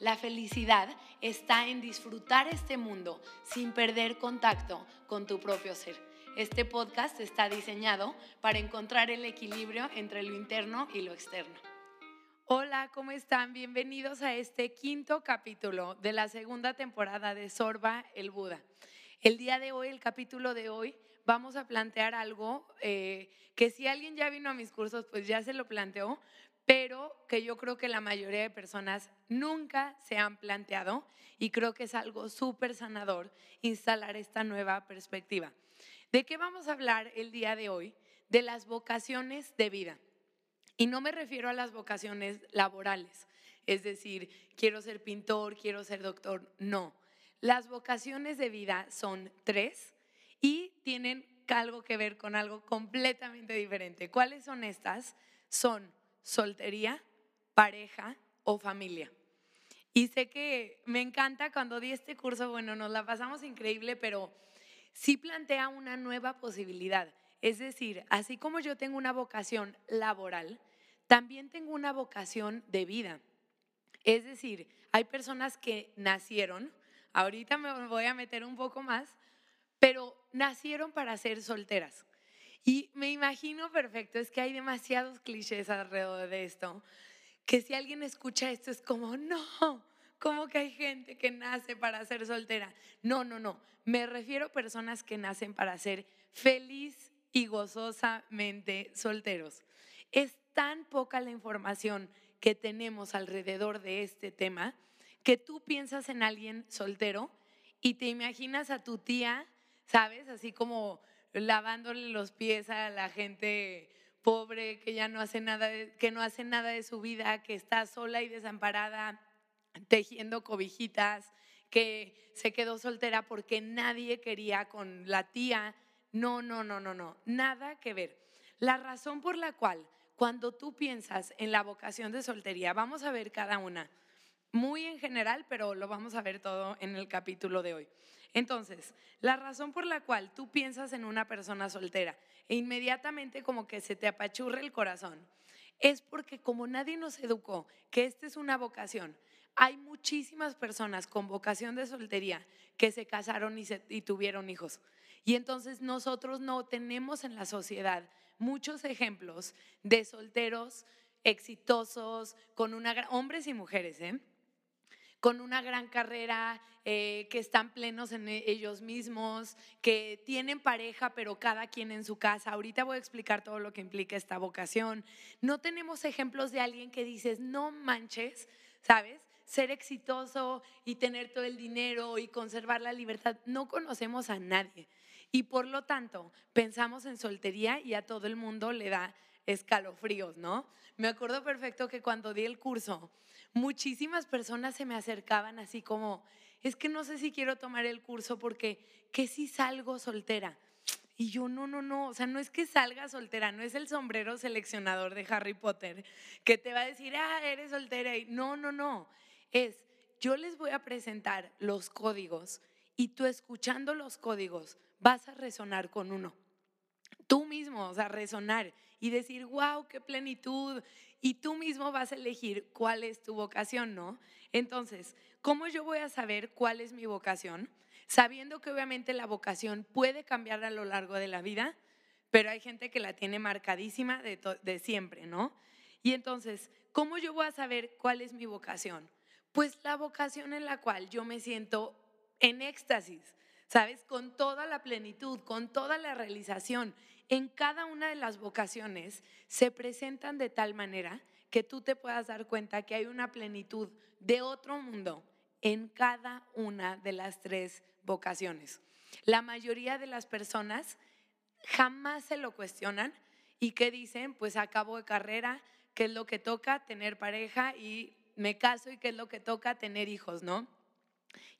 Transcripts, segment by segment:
La felicidad está en disfrutar este mundo sin perder contacto con tu propio ser. Este podcast está diseñado para encontrar el equilibrio entre lo interno y lo externo. Hola, ¿cómo están? Bienvenidos a este quinto capítulo de la segunda temporada de Sorba el Buda. El día de hoy, el capítulo de hoy, vamos a plantear algo eh, que si alguien ya vino a mis cursos, pues ya se lo planteó, pero que yo creo que la mayoría de personas nunca se han planteado y creo que es algo súper sanador instalar esta nueva perspectiva. ¿De qué vamos a hablar el día de hoy? De las vocaciones de vida. Y no me refiero a las vocaciones laborales, es decir, quiero ser pintor, quiero ser doctor, no. Las vocaciones de vida son tres y tienen algo que ver con algo completamente diferente. ¿Cuáles son estas? Son soltería, pareja o familia. Y sé que me encanta cuando di este curso, bueno, nos la pasamos increíble, pero sí plantea una nueva posibilidad. Es decir, así como yo tengo una vocación laboral, también tengo una vocación de vida. Es decir, hay personas que nacieron, ahorita me voy a meter un poco más, pero nacieron para ser solteras. Y me imagino perfecto, es que hay demasiados clichés alrededor de esto, que si alguien escucha esto es como, no, ¿cómo que hay gente que nace para ser soltera? No, no, no, me refiero a personas que nacen para ser feliz y gozosamente solteros. Es tan poca la información que tenemos alrededor de este tema que tú piensas en alguien soltero y te imaginas a tu tía, ¿sabes? Así como lavándole los pies a la gente pobre que ya no hace nada, que no hace nada de su vida, que está sola y desamparada, tejiendo cobijitas, que se quedó soltera porque nadie quería con la tía. No, no, no, no, no, nada que ver. La razón por la cual cuando tú piensas en la vocación de soltería, vamos a ver cada una, muy en general, pero lo vamos a ver todo en el capítulo de hoy. Entonces, la razón por la cual tú piensas en una persona soltera e inmediatamente como que se te apachurre el corazón, es porque como nadie nos educó que esta es una vocación, hay muchísimas personas con vocación de soltería que se casaron y, tuvieron hijos. Y entonces nosotros no tenemos en la sociedad muchos ejemplos de solteros exitosos, con hombres y mujeres, ¿eh? Con una gran carrera, eh, que están plenos en e, ellos mismos, que tienen pareja, pero cada quien en su casa. Ahorita voy a explicar todo lo que implica esta vocación. No tenemos ejemplos de alguien que dices, no manches, ¿sabes? Ser exitoso y tener todo el dinero y conservar la libertad. No conocemos a nadie. Y por lo tanto, pensamos en soltería y a todo el mundo le da escalofríos, ¿no? Me acuerdo perfecto que cuando di el curso, muchísimas personas se me acercaban así como, es que no sé si quiero tomar el curso porque, ¿qué si salgo soltera? Y yo, no, no, no, o sea, no es que salga soltera, no es el sombrero seleccionador de Harry Potter que te va a decir, ah, eres soltera. Y no, no, no, es, yo les voy a presentar los códigos y tú escuchando los códigos vas a resonar con uno. Tú mismo, o sea, resonar y decir, wow, qué plenitud. Y tú mismo vas a elegir cuál es tu vocación, ¿no? Entonces, ¿cómo yo voy a saber cuál es mi vocación? Sabiendo que obviamente la vocación puede cambiar a lo largo de la vida, pero hay gente que la tiene marcadísima de, de siempre, ¿no? Y entonces, ¿cómo yo voy a saber cuál es mi vocación? Pues la vocación en la cual yo me siento en éxtasis, ¿sabes? Con toda la plenitud, con toda la realización en cada una de las vocaciones se presentan de tal manera que tú te puedas dar cuenta que hay una plenitud de otro mundo en cada una de las tres vocaciones. La mayoría de las personas jamás se lo cuestionan y que dicen, pues acabo de carrera, ¿qué es lo que toca? Tener pareja y me caso y qué es lo que toca? Tener hijos, ¿no?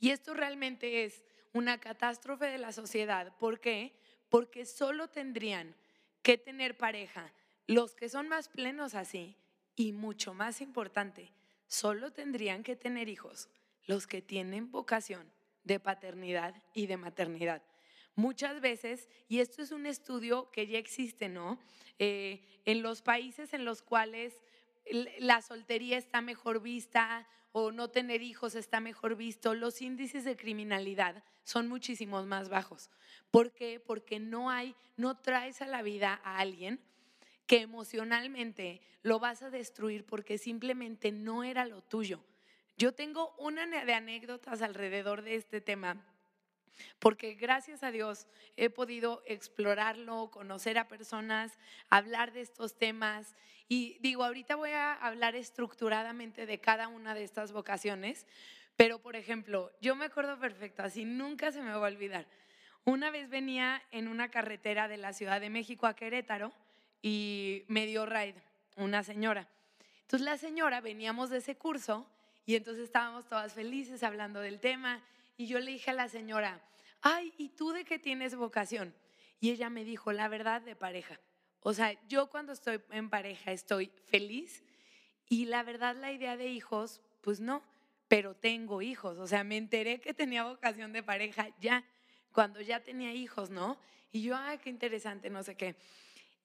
Y esto realmente es una catástrofe de la sociedad. ¿Por qué? Porque solo tendrían que tener pareja los que son más plenos así y mucho más importante, solo tendrían que tener hijos los que tienen vocación de paternidad y de maternidad. Muchas veces, y esto es un estudio que ya existe, ¿no? Eh, en los países en los cuales la soltería está mejor vista o no tener hijos está mejor visto, los índices de criminalidad son muchísimos más bajos. ¿Por qué? Porque no hay, no traes a la vida a alguien que emocionalmente lo vas a destruir porque simplemente no era lo tuyo. Yo tengo una de anécdotas alrededor de este tema porque gracias a Dios he podido explorarlo, conocer a personas, hablar de estos temas y digo, ahorita voy a hablar estructuradamente de cada una de estas vocaciones, pero por ejemplo, yo me acuerdo perfecto, así nunca se me va a olvidar. Una vez venía en una carretera de la Ciudad de México a Querétaro y me dio ride una señora. Entonces la señora, veníamos de ese curso y entonces estábamos todas felices hablando del tema y yo le dije a la señora, ay, ¿y tú de qué tienes vocación? Y ella me dijo, la verdad, de pareja. O sea, yo cuando estoy en pareja estoy feliz y la verdad la idea de hijos, pues no, pero tengo hijos. O sea, me enteré que tenía vocación de pareja ya, cuando ya tenía hijos, ¿no? Y yo, ay, qué interesante, no sé qué.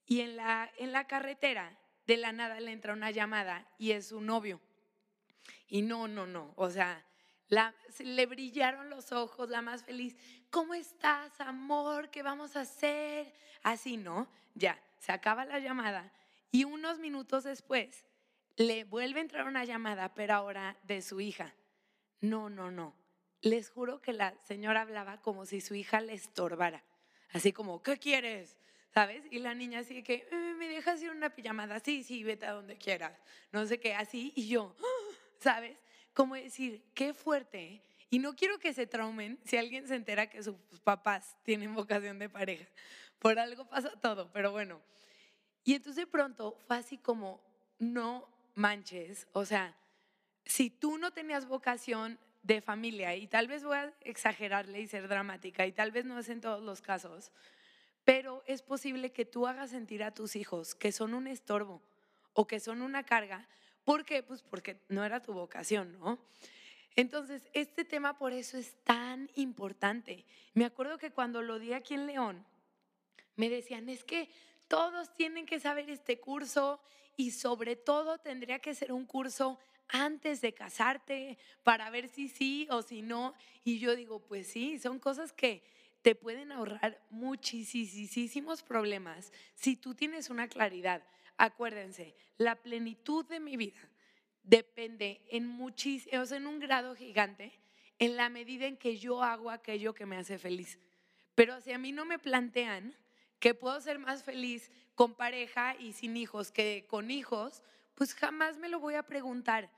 Y en la, en la carretera, de la nada le entra una llamada y es su novio. Y no, no, no, o sea, le brillaron los ojos, la más feliz. ¿Cómo estás, amor? ¿Qué vamos a hacer? Así, ¿no? Ya, se acaba la llamada y unos minutos después le vuelve a entrar una llamada, pero ahora de su hija. No, no, no. Les juro que la señora hablaba como si su hija le estorbara. Así como, ¿qué quieres? ¿Sabes? Y la niña así que, eh, ¿me dejas ir una pijamada? Sí, sí, vete a donde quieras. No sé qué, así. Y yo, ¿sabes? Como decir, qué fuerte. Y no quiero que se traumen si alguien se entera que sus papás tienen vocación de pareja. Por algo pasa todo, pero bueno. Y entonces de pronto fue así como, no manches, o sea, si tú no tenías vocación de familia, y tal vez voy a exagerarle y ser dramática, y tal vez no es en todos los casos, pero es posible que tú hagas sentir a tus hijos que son un estorbo o que son una carga ¿Por qué? Pues porque no era tu vocación, ¿no? Entonces, este tema por eso es tan importante. Me acuerdo que cuando lo di aquí en León, me decían, es que todos tienen que saber este curso y sobre todo tendría que ser un curso antes de casarte para ver si sí o si no. Y yo digo, pues sí, son cosas que te pueden ahorrar muchísimos problemas si tú tienes una claridad. Acuérdense, la plenitud de mi vida depende en muchísimo, en un grado gigante, en la medida en que yo hago aquello que me hace feliz. Pero si a mí no me plantean que puedo ser más feliz con pareja y sin hijos que con hijos, pues jamás me lo voy a preguntar.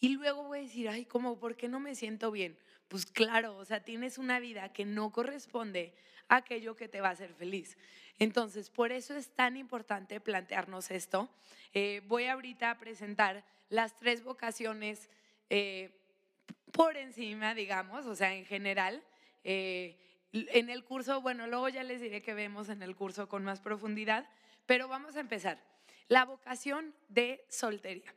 Y luego voy a decir, ay, ¿cómo? ¿Por qué no me siento bien? Pues claro, o sea, tienes una vida que no corresponde a aquello que te va a hacer feliz. Entonces, por eso es tan importante plantearnos esto. Eh, voy ahorita a presentar las tres vocaciones eh, por encima, digamos, o sea, en general. Eh, en el curso, bueno, luego ya les diré que vemos en el curso con más profundidad, pero vamos a empezar. La vocación de soltería.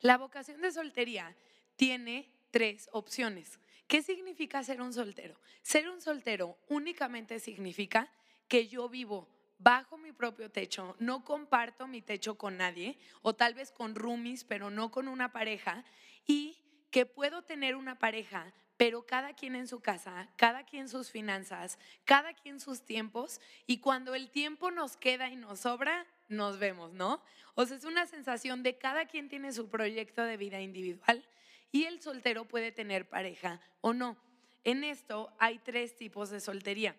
La vocación de soltería tiene tres opciones. ¿Qué significa ser un soltero? Ser un soltero únicamente significa que yo vivo bajo mi propio techo, no comparto mi techo con nadie, o tal vez con roomies, pero no con una pareja, y que puedo tener una pareja, pero cada quien en su casa, cada quien sus finanzas, cada quien sus tiempos, y cuando el tiempo nos queda y nos sobra, nos vemos, ¿no? O sea, es una sensación de cada quien tiene su proyecto de vida individual y el soltero puede tener pareja o no. En esto hay tres tipos de soltería.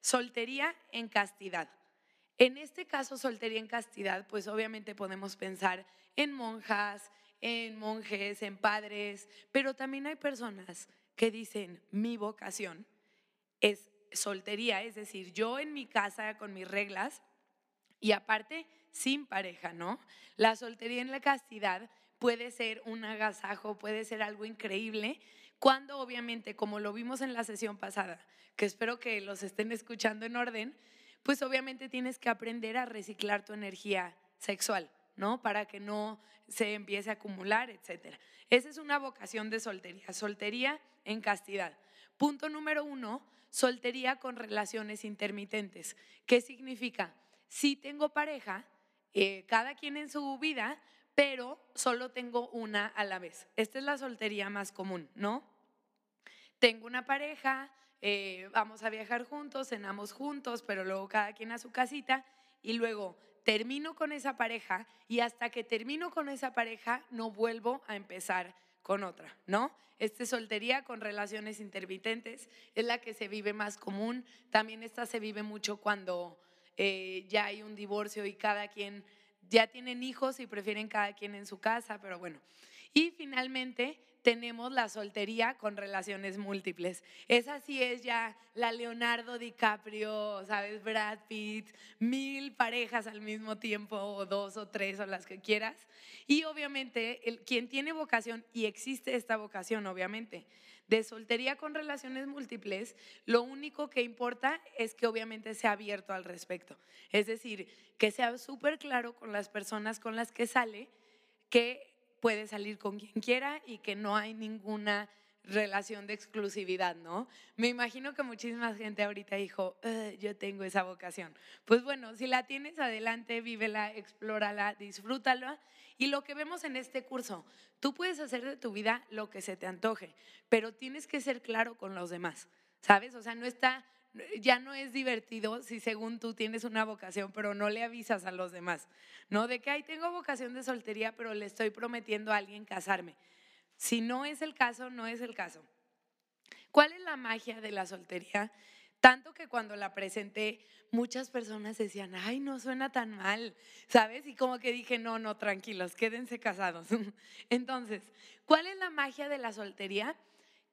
Soltería en castidad. En este caso, soltería en castidad, pues obviamente podemos pensar en monjas, en monjes, en padres, pero también hay personas que dicen, mi vocación es soltería, es decir, yo en mi casa con mis reglas y aparte sin pareja, ¿no? La soltería en la castidad puede ser un agasajo, puede ser algo increíble cuando obviamente, como lo vimos en la sesión pasada, que espero que los estén escuchando en orden, pues obviamente tienes que aprender a reciclar tu energía sexual, ¿no? Para que no se empiece a acumular, etc. Esa es una vocación de soltería, soltería en castidad. Punto número uno, soltería con relaciones intermitentes. ¿Qué significa? Si tengo pareja, eh, cada quien en su vida, pero solo tengo una a la vez. Esta es la soltería más común, ¿no? Tengo una pareja, eh, vamos a viajar juntos, cenamos juntos, pero luego cada quien a su casita y luego termino con esa pareja y hasta que termino con esa pareja no vuelvo a empezar con otra, ¿no? Esta soltería con relaciones intermitentes es la que se vive más común. También esta se vive mucho cuando eh, ya hay un divorcio y cada quien ya tienen hijos y prefieren cada quien en su casa, pero bueno. Y finalmente tenemos la soltería con relaciones múltiples. Esa sí es ya la Leonardo DiCaprio, ¿sabes? Brad Pitt, mil parejas al mismo tiempo, o dos o tres, o las que quieras. Y obviamente, el, quien tiene vocación, y existe esta vocación, obviamente, de soltería con relaciones múltiples, lo único que importa es que obviamente sea abierto al respecto. Es decir, que sea súper claro con las personas con las que sale que puede salir con quien quiera y que no hay ninguna relación de exclusividad, ¿no? Me imagino que muchísima gente ahorita dijo, yo tengo esa vocación. Pues bueno, si la tienes, adelante, vívela, explórala, disfrútala. Y lo que vemos en este curso, tú puedes hacer de tu vida lo que se te antoje, pero tienes que ser claro con los demás, ¿sabes? O sea, no está, ya no es divertido si según tú tienes una vocación, pero no le avisas a los demás, ¿no? De que, ay, tengo vocación de soltería, pero le estoy prometiendo a alguien casarme. Si no es el caso, no es el caso. ¿Cuál es la magia de la soltería? Tanto que cuando la presenté, muchas personas decían, ay, no suena tan mal, ¿sabes? Y como que dije, no, no, tranquilos, quédense casados. Entonces, ¿cuál es la magia de la soltería?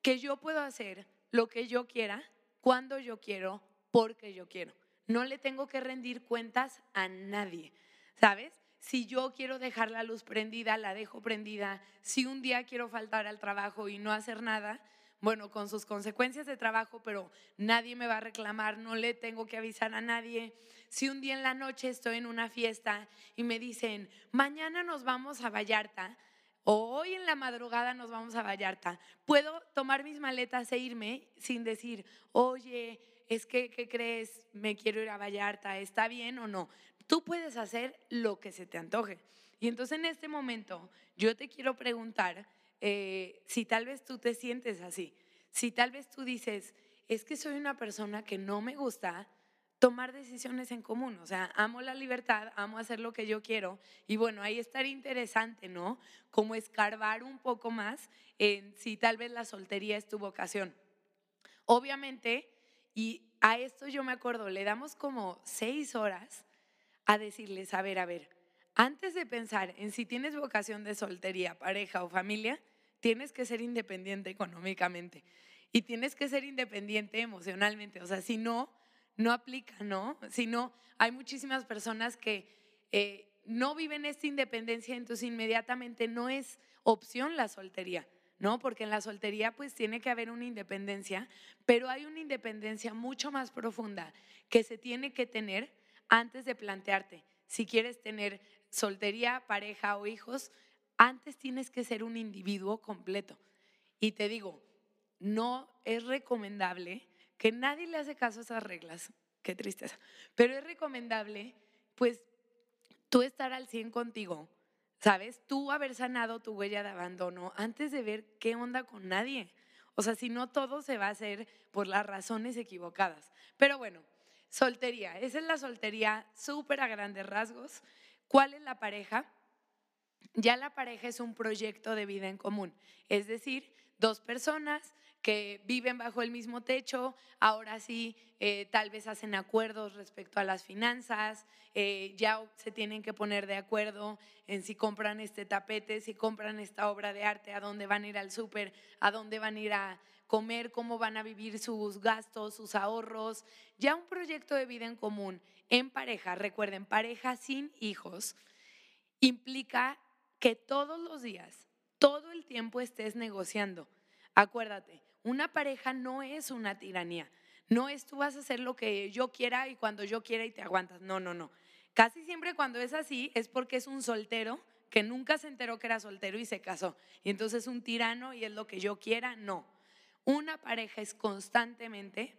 Que yo puedo hacer lo que yo quiera cuando yo quiero, porque yo quiero. No le tengo que rendir cuentas a nadie, ¿sabes? Si yo quiero dejar la luz prendida, la dejo prendida. Si un día quiero faltar al trabajo y no hacer nada, bueno, con sus consecuencias de trabajo, pero nadie me va a reclamar, no le tengo que avisar a nadie. Si un día en la noche estoy en una fiesta y me dicen, mañana nos vamos a Vallarta, o hoy en la madrugada nos vamos a Vallarta, puedo tomar mis maletas e irme sin decir, oye, es que, ¿qué crees? Me quiero ir a Vallarta, ¿está bien o no? Tú puedes hacer lo que se te antoje. Y entonces en este momento yo te quiero preguntar eh, si tal vez tú te sientes así, si tal vez tú dices, es que soy una persona que no me gusta tomar decisiones en común. O sea, amo la libertad, amo hacer lo que yo quiero. Y bueno, ahí estaría interesante, ¿no? Como escarbar un poco más en si tal vez la soltería es tu vocación. Obviamente, y a esto yo me acuerdo, le damos como seis horas a decirles, a ver, a ver, antes de pensar en si tienes vocación de soltería, pareja o familia, tienes que ser independiente económicamente y tienes que ser independiente emocionalmente. O sea, si no, no aplica, ¿no? Si no, hay muchísimas personas que eh, no viven esta independencia, entonces inmediatamente no es opción la soltería, ¿no? Porque en la soltería pues tiene que haber una independencia, pero hay una independencia mucho más profunda que se tiene que tener antes de plantearte si quieres tener soltería, pareja o hijos, antes tienes que ser un individuo completo. Y te digo, no es recomendable que nadie le hace caso a esas reglas, qué tristeza, pero es recomendable, pues, tú estar al 100 contigo, ¿sabes? Tú haber sanado tu huella de abandono antes de ver qué onda con nadie. O sea, si no, todo se va a hacer por las razones equivocadas. Pero bueno, soltería, esa es la soltería súper a grandes rasgos. ¿Cuál es la pareja? Ya la pareja es un proyecto de vida en común, es decir, dos personas que viven bajo el mismo techo, ahora sí eh, tal vez hacen acuerdos respecto a las finanzas, eh, ya se tienen que poner de acuerdo en si compran este tapete, si compran esta obra de arte, a dónde van a ir al súper, a dónde van a ir a comer, cómo van a vivir sus gastos, sus ahorros, ya un proyecto de vida en común en pareja, recuerden, pareja sin hijos, implica que todos los días, todo el tiempo estés negociando. Acuérdate, una pareja no es una tiranía. No es tú vas a hacer lo que yo quiera y cuando yo quiera y te aguantas. No, no, no. Casi siempre cuando es así es porque es un soltero que nunca se enteró que era soltero y se casó. Y entonces es un tirano y es lo que yo quiera. No. Una pareja es constantemente,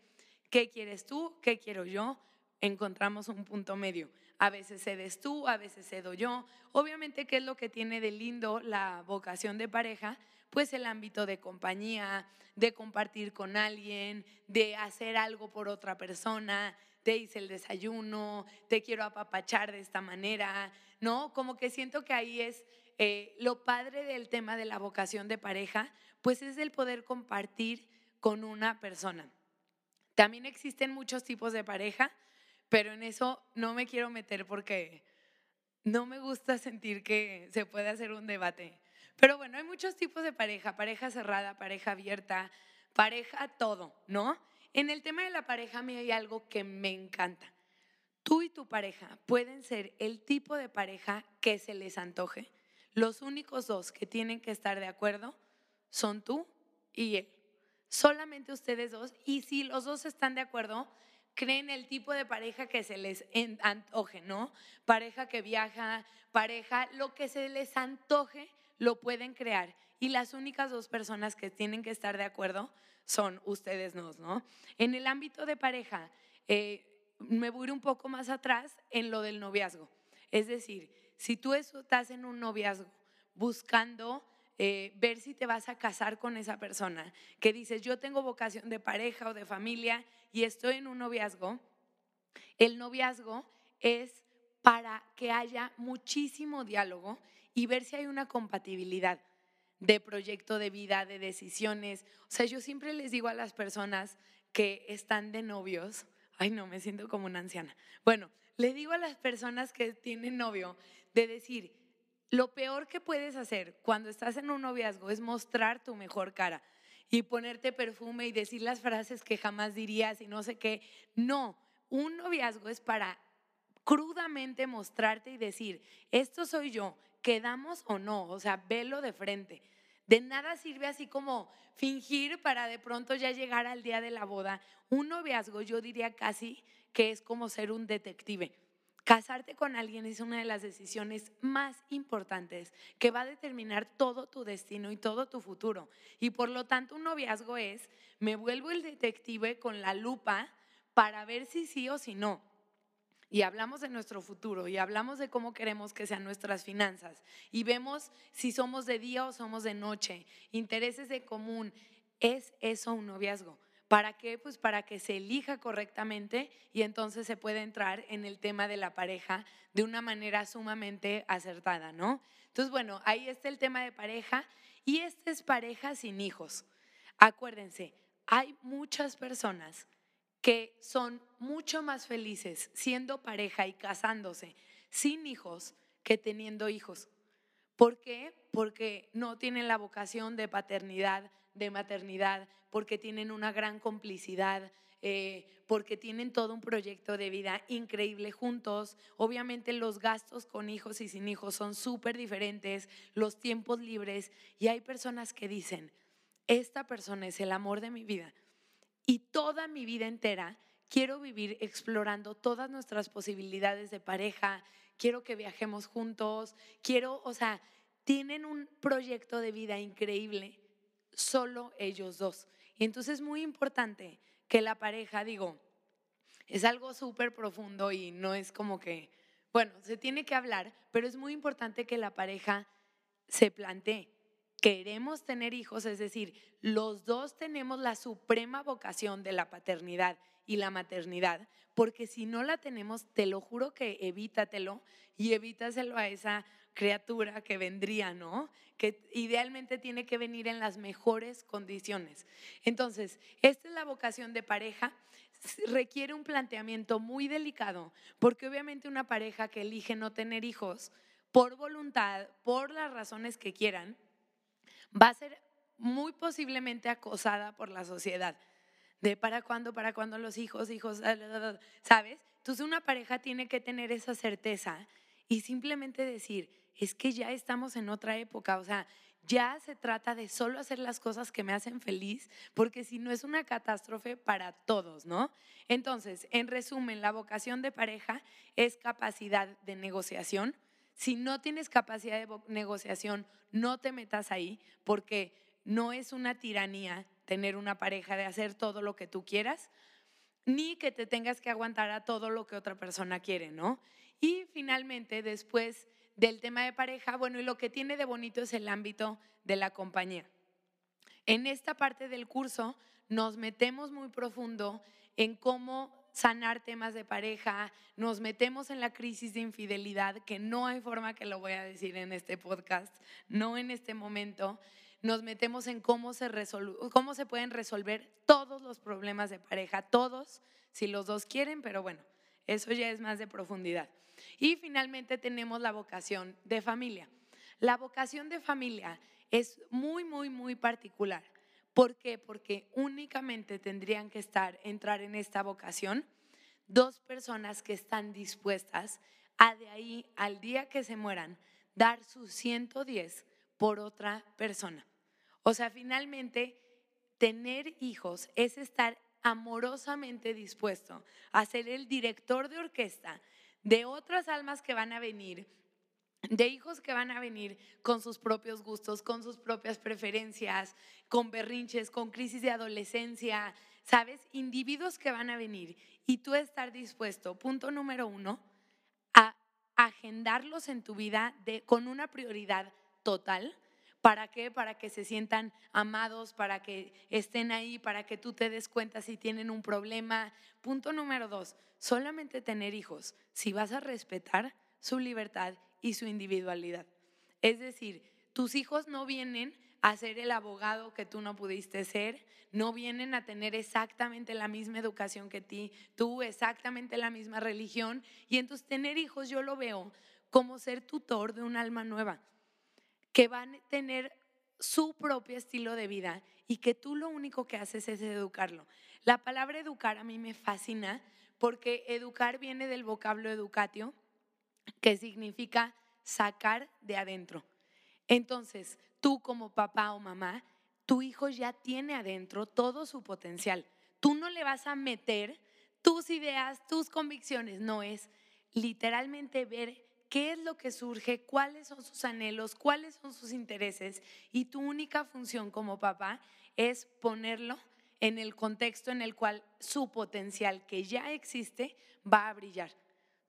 ¿qué quieres tú? ¿Qué quiero yo? Encontramos un punto medio. A veces cedes tú, a veces cedo yo. Obviamente, ¿qué es lo que tiene de lindo la vocación de pareja? Pues el ámbito de compañía, de compartir con alguien, de hacer algo por otra persona, te hice el desayuno, te quiero apapachar de esta manera, ¿no? Como que siento que ahí es eh, lo padre del tema de la vocación de pareja, pues es el poder compartir con una persona. También existen muchos tipos de pareja, pero en eso no me quiero meter porque no me gusta sentir que se puede hacer un debate. Pero bueno, hay muchos tipos de pareja, pareja cerrada, pareja abierta, pareja todo, ¿no? En el tema de la pareja mí hay algo que me encanta. Tú y tu pareja pueden ser el tipo de pareja que se les antoje. Los únicos dos que tienen que estar de acuerdo son tú y él. Solamente ustedes dos. Y si los dos están de acuerdo, creen el tipo de pareja que se les antoje, ¿no? Pareja que viaja, pareja, lo que se les antoje lo pueden crear. Y las únicas dos personas que tienen que estar de acuerdo son ustedes dos, ¿no? En el ámbito de pareja, eh, me voy un poco más atrás en lo del noviazgo. Es decir, si tú estás en un noviazgo buscando eh, ver si te vas a casar con esa persona, que dices, yo tengo vocación de pareja o de familia y estoy en un noviazgo, el noviazgo es para que haya muchísimo diálogo y ver si hay una compatibilidad de proyecto de vida, de decisiones. O sea, yo siempre les digo a las personas que están de novios, ay no, me siento como una anciana. Bueno, le digo a las personas que tienen novio de decir, lo peor que puedes hacer cuando estás en un noviazgo es mostrar tu mejor cara y ponerte perfume y decir las frases que jamás dirías y no sé qué. No, un noviazgo es para crudamente mostrarte y decir, esto soy yo, quedamos o no, o sea, velo de frente. De nada sirve así como fingir para de pronto ya llegar al día de la boda. Un noviazgo yo diría casi que es como ser un detective. Casarte con alguien es una de las decisiones más importantes que va a determinar todo tu destino y todo tu futuro. Y por lo tanto un noviazgo es, me vuelvo el detective con la lupa para ver si sí o si no y hablamos de nuestro futuro y hablamos de cómo queremos que sean nuestras finanzas y vemos si somos de día o somos de noche, intereses de común, ¿es eso un noviazgo? ¿Para qué? Pues para que se elija correctamente y entonces se puede entrar en el tema de la pareja de una manera sumamente acertada, ¿no? Entonces, bueno, ahí está el tema de pareja y esta es pareja sin hijos. Acuérdense, hay muchas personas que son mucho más felices siendo pareja y casándose sin hijos que teniendo hijos. ¿Por qué? Porque no tienen la vocación de paternidad, de maternidad, porque tienen una gran complicidad, eh, porque tienen todo un proyecto de vida increíble juntos. Obviamente los gastos con hijos y sin hijos son súper diferentes, los tiempos libres, y hay personas que dicen, esta persona es el amor de mi vida y toda mi vida entera quiero vivir explorando todas nuestras posibilidades de pareja, quiero que viajemos juntos, quiero, o sea, tienen un proyecto de vida increíble, solo ellos dos. Y entonces es muy importante que la pareja, digo, es algo súper profundo y no es como que, bueno, se tiene que hablar, pero es muy importante que la pareja se plantee queremos tener hijos, es decir, los dos tenemos la suprema vocación de la paternidad y la maternidad, porque si no la tenemos, te lo juro que evítatelo y evítaselo a esa criatura que vendría, ¿no? Que idealmente tiene que venir en las mejores condiciones. Entonces, esta es la vocación de pareja. Requiere un planteamiento muy delicado, porque obviamente una pareja que elige no tener hijos por voluntad, por las razones que quieran, va a ser muy posiblemente acosada por la sociedad. De para cuándo, para cuándo los hijos, hijos, ¿sabes? Entonces una pareja tiene que tener esa certeza y simplemente decir, es que ya estamos en otra época, o sea, ya se trata de solo hacer las cosas que me hacen feliz, porque si no es una catástrofe para todos, ¿no? Entonces, en resumen, la vocación de pareja es capacidad de negociación. Si no tienes capacidad de negociación, no te metas ahí, porque no es una tiranía tener una pareja de hacer todo lo que tú quieras, ni que te tengas que aguantar a todo lo que otra persona quiere, ¿no? Y finalmente, después del tema de pareja, bueno, y lo que tiene de bonito es el ámbito de la compañía. En esta parte del curso nos metemos muy profundo en cómo sanar temas de pareja, nos metemos en la crisis de infidelidad, que no hay forma que lo voy a decir en este podcast, no en este momento, nos metemos en cómo se, cómo se pueden resolver todos los problemas de pareja, todos, si los dos quieren, pero bueno, eso ya es más de profundidad. Y finalmente tenemos la vocación de familia. La vocación de familia es muy, muy, muy particular. ¿Por qué? Porque únicamente tendrían que estar, entrar en esta vocación dos personas que están dispuestas a de ahí al día que se mueran dar su 110 por otra persona. O sea, finalmente, tener hijos es estar amorosamente dispuesto a ser el director de orquesta de otras almas que van a venir, de hijos que van a venir con sus propios gustos, con sus propias preferencias, con berrinches, con crisis de adolescencia, ¿sabes? Individuos que van a venir y tú estar dispuesto, punto número uno, a agendarlos en tu vida con una prioridad total. ¿Para qué? Para que se sientan amados, para que estén ahí, para que tú te des cuenta si tienen un problema. Punto número dos, solamente tener hijos si vas a respetar su libertad y su individualidad. Es decir, tus hijos no vienen a ser el abogado que tú no pudiste ser, no vienen a tener exactamente la misma educación que ti, tú exactamente la misma religión, y entonces tener hijos yo lo veo como ser tutor de un alma nueva, que van a tener su propio estilo de vida y que tú lo único que haces es educarlo. La palabra educar a mí me fascina porque educar viene del vocablo educatio, que significa sacar de adentro. Entonces, tú como papá o mamá, tu hijo ya tiene adentro todo su potencial. Tú no le vas a meter tus ideas, tus convicciones, no es literalmente ver qué es lo que surge, cuáles son sus anhelos, cuáles son sus intereses y tu única función como papá es ponerlo en el contexto en el cual su potencial que ya existe va a brillar.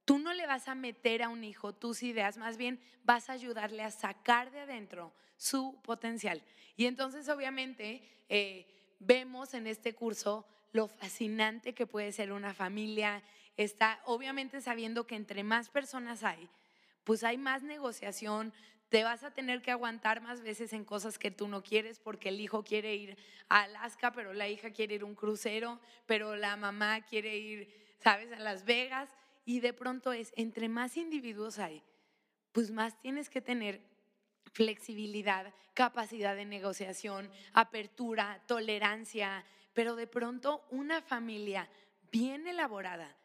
Tú no le vas a meter a un hijo tus ideas, más bien vas a ayudarle a sacar de adentro su potencial. Y entonces obviamente eh, vemos en este curso lo fascinante que puede ser una familia. Está obviamente sabiendo que entre más personas hay, pues hay más negociación, te vas a tener que aguantar más veces en cosas que tú no quieres porque el hijo quiere ir a Alaska, pero la hija quiere ir a un crucero, pero la mamá quiere ir, ¿sabes?, a Las Vegas. Y de pronto es, entre más individuos hay, pues más tienes que tener flexibilidad, capacidad de negociación, apertura, tolerancia, pero de pronto una familia bien elaborada,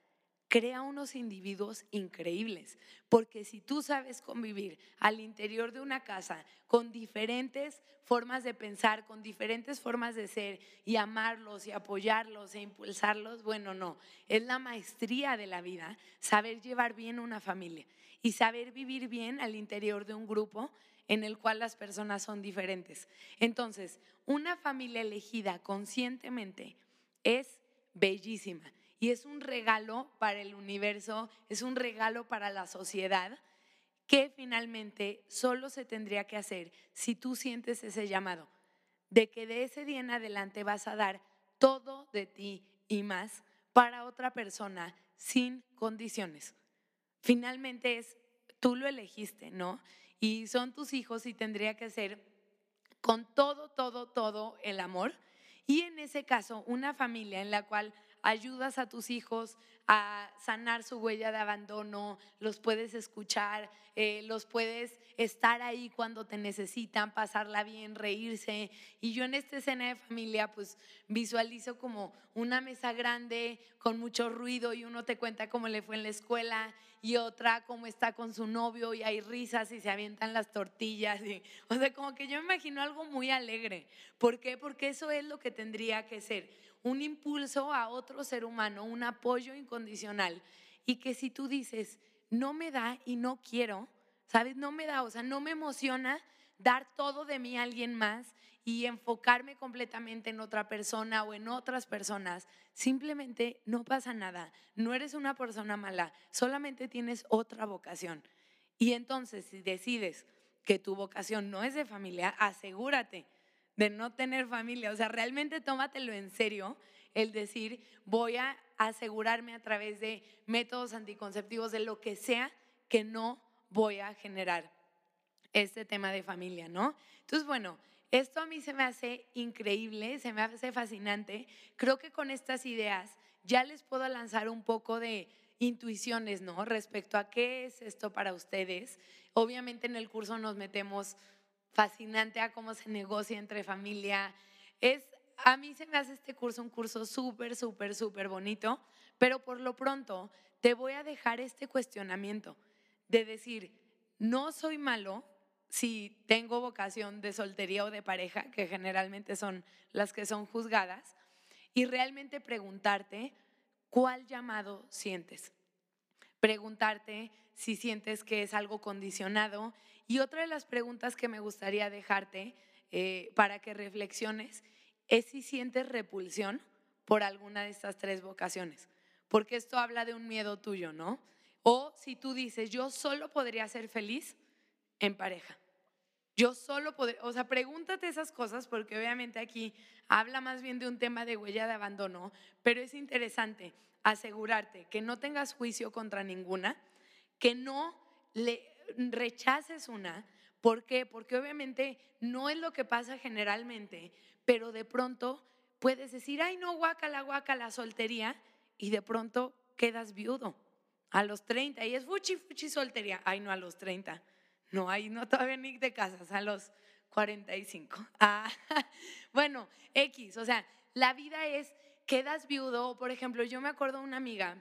crea unos individuos increíbles, porque si tú sabes convivir al interior de una casa con diferentes formas de pensar, con diferentes formas de ser y amarlos y apoyarlos e impulsarlos, bueno, no, es la maestría de la vida saber llevar bien una familia y saber vivir bien al interior de un grupo en el cual las personas son diferentes. Entonces, una familia elegida conscientemente es bellísima y es un regalo para el universo, es un regalo para la sociedad que finalmente solo se tendría que hacer si tú sientes ese llamado, de que de ese día en adelante vas a dar todo de ti y más para otra persona sin condiciones. Finalmente es, tú lo elegiste, ¿no? Y son tus hijos y tendría que ser con todo, todo, todo el amor. Y en ese caso, una familia en la cual ayudas a tus hijos a sanar su huella de abandono, los puedes escuchar, eh, los puedes estar ahí cuando te necesitan, pasarla bien, reírse. Y yo en esta escena de familia, pues visualizo como una mesa grande con mucho ruido y uno te cuenta cómo le fue en la escuela y otra cómo está con su novio y hay risas y se avientan las tortillas. Y, o sea, como que yo me imagino algo muy alegre. ¿Por qué? Porque eso es lo que tendría que ser un impulso a otro ser humano, un apoyo incondicional. Y que si tú dices, no me da y no quiero, ¿sabes? No me da, o sea, no me emociona dar todo de mí a alguien más y enfocarme completamente en otra persona o en otras personas. Simplemente no pasa nada. No eres una persona mala, solamente tienes otra vocación. Y entonces, si decides que tu vocación no es de familia, asegúrate de no tener familia. O sea, realmente tómatelo en serio el decir, voy a asegurarme a través de métodos anticonceptivos, de lo que sea, que no voy a generar este tema de familia, ¿no? Entonces, bueno, esto a mí se me hace increíble, se me hace fascinante. Creo que con estas ideas ya les puedo lanzar un poco de intuiciones, ¿no? Respecto a qué es esto para ustedes. Obviamente en el curso nos metemos fascinante a cómo se negocia entre familia. Es, a mí se me hace este curso un curso súper, súper, súper bonito, pero por lo pronto te voy a dejar este cuestionamiento de decir, no soy malo si tengo vocación de soltería o de pareja, que generalmente son las que son juzgadas, y realmente preguntarte cuál llamado sientes. Preguntarte si sientes que es algo condicionado y otra de las preguntas que me gustaría dejarte eh, para que reflexiones es si sientes repulsión por alguna de estas tres vocaciones, porque esto habla de un miedo tuyo, ¿no? O si tú dices, yo solo podría ser feliz en pareja. Yo solo podría, o sea, pregúntate esas cosas porque obviamente aquí habla más bien de un tema de huella de abandono, pero es interesante asegurarte que no tengas juicio contra ninguna, que no le rechaces una. ¿Por qué? Porque obviamente no es lo que pasa generalmente, pero de pronto puedes decir, ay no, guácala, guácala, soltería, y de pronto quedas viudo a los 30 y es fuchi, fuchi soltería. Ay no, a los 30. No, ahí no todavía ni te casas, a los 45. Ah, bueno, X, o sea, la vida es, quedas viudo, por ejemplo, yo me acuerdo de una amiga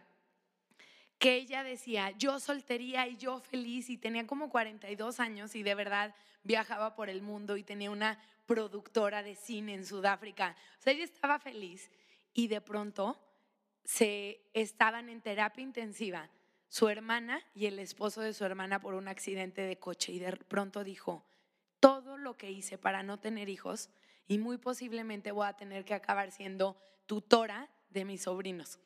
que ella decía, yo soltería y yo feliz y tenía como 42 años y de verdad viajaba por el mundo y tenía una productora de cine en Sudáfrica. O sea, ella estaba feliz y de pronto se estaban en terapia intensiva su hermana y el esposo de su hermana por un accidente de coche y de pronto dijo, todo lo que hice para no tener hijos y muy posiblemente voy a tener que acabar siendo tutora de mis sobrinos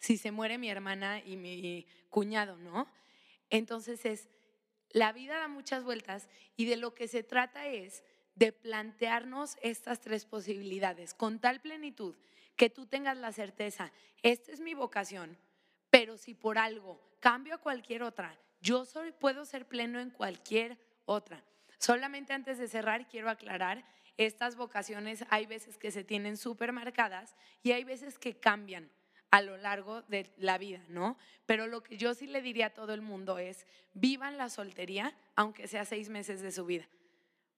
si se muere mi hermana y mi cuñado, ¿no? Entonces es, la vida da muchas vueltas y de lo que se trata es de plantearnos estas tres posibilidades con tal plenitud que tú tengas la certeza, esta es mi vocación, pero si por algo cambio a cualquier otra, yo soy, puedo ser pleno en cualquier otra. Solamente antes de cerrar quiero aclarar, estas vocaciones hay veces que se tienen súper marcadas y hay veces que cambian a lo largo de la vida, ¿no? Pero lo que yo sí le diría a todo el mundo es, vivan la soltería, aunque sea seis meses de su vida.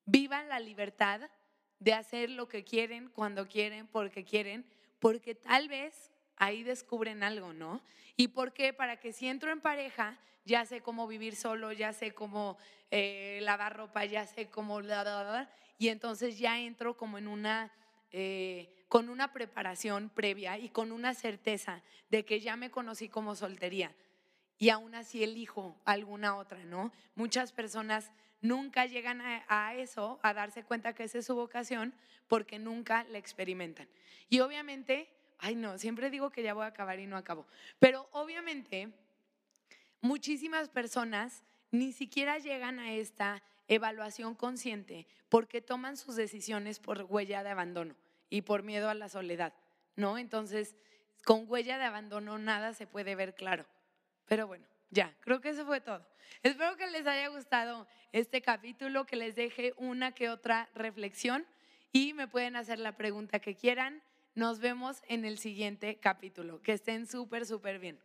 Vivan la libertad de hacer lo que quieren, cuando quieren, porque quieren, porque tal vez ahí descubren algo, ¿no? ¿Y por qué? Para que si entro en pareja, ya sé cómo vivir solo, ya sé cómo eh, lavar ropa, ya sé cómo... y entonces ya entro como en una... Eh, con una preparación previa y con una certeza de que ya me conocí como soltería y aún así elijo alguna otra, ¿no? Muchas personas nunca llegan a, eso, a darse cuenta que esa es su vocación, porque nunca la experimentan. Y obviamente, ay no, siempre digo que ya voy a acabar y no acabo, pero obviamente muchísimas personas ni siquiera llegan a esta evaluación consciente porque toman sus decisiones por huella de abandono y por miedo a la soledad, ¿no? Entonces, con huella de abandono nada se puede ver claro. Pero bueno, ya, creo que eso fue todo. Espero que les haya gustado este capítulo, que les deje una que otra reflexión y me pueden hacer la pregunta que quieran. Nos vemos en el siguiente capítulo. Que estén súper, súper bien.